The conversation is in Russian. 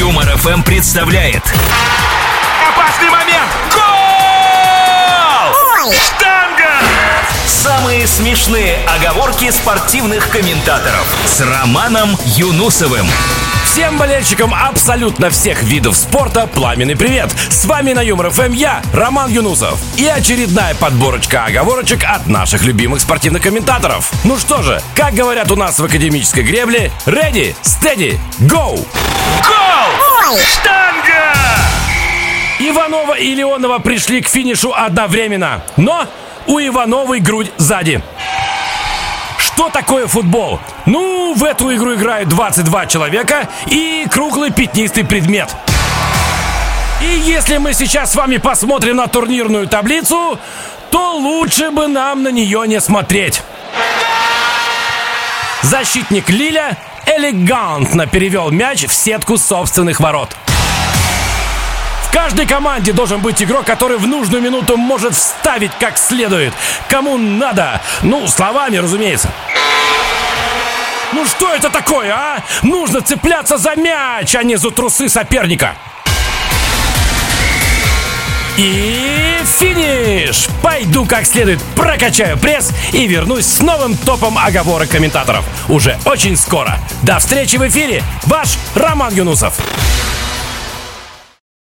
Юмор ФМ представляет. Опасный момент! Гол! Штанга! Самые смешные оговорки спортивных комментаторов с Романом Юнусовым. Всем болельщикам абсолютно всех видов спорта пламенный привет! С вами на Юмор ФМ я, Роман Юнусов. И очередная подборочка оговорочек от наших любимых спортивных комментаторов. Ну что же, как говорят у нас в академической гребле, ready, steady, go! Гол! Иванова и Леонова пришли к финишу одновременно, но у Ивановой грудь сзади. Что такое футбол? Ну, в эту игру играют 22 человека и круглый пятнистый предмет. И если мы сейчас с вами посмотрим на турнирную таблицу, то лучше бы нам на нее не смотреть. Защитник Лиля элегантно перевел мяч в сетку собственных ворот. Каждой команде должен быть игрок, который в нужную минуту может вставить как следует. Кому надо. Ну, словами, разумеется. Ну что это такое, а? Нужно цепляться за мяч, а не за трусы соперника. И финиш! Пойду как следует прокачаю пресс и вернусь с новым топом оговорок комментаторов. Уже очень скоро. До встречи в эфире. Ваш Роман Юнусов.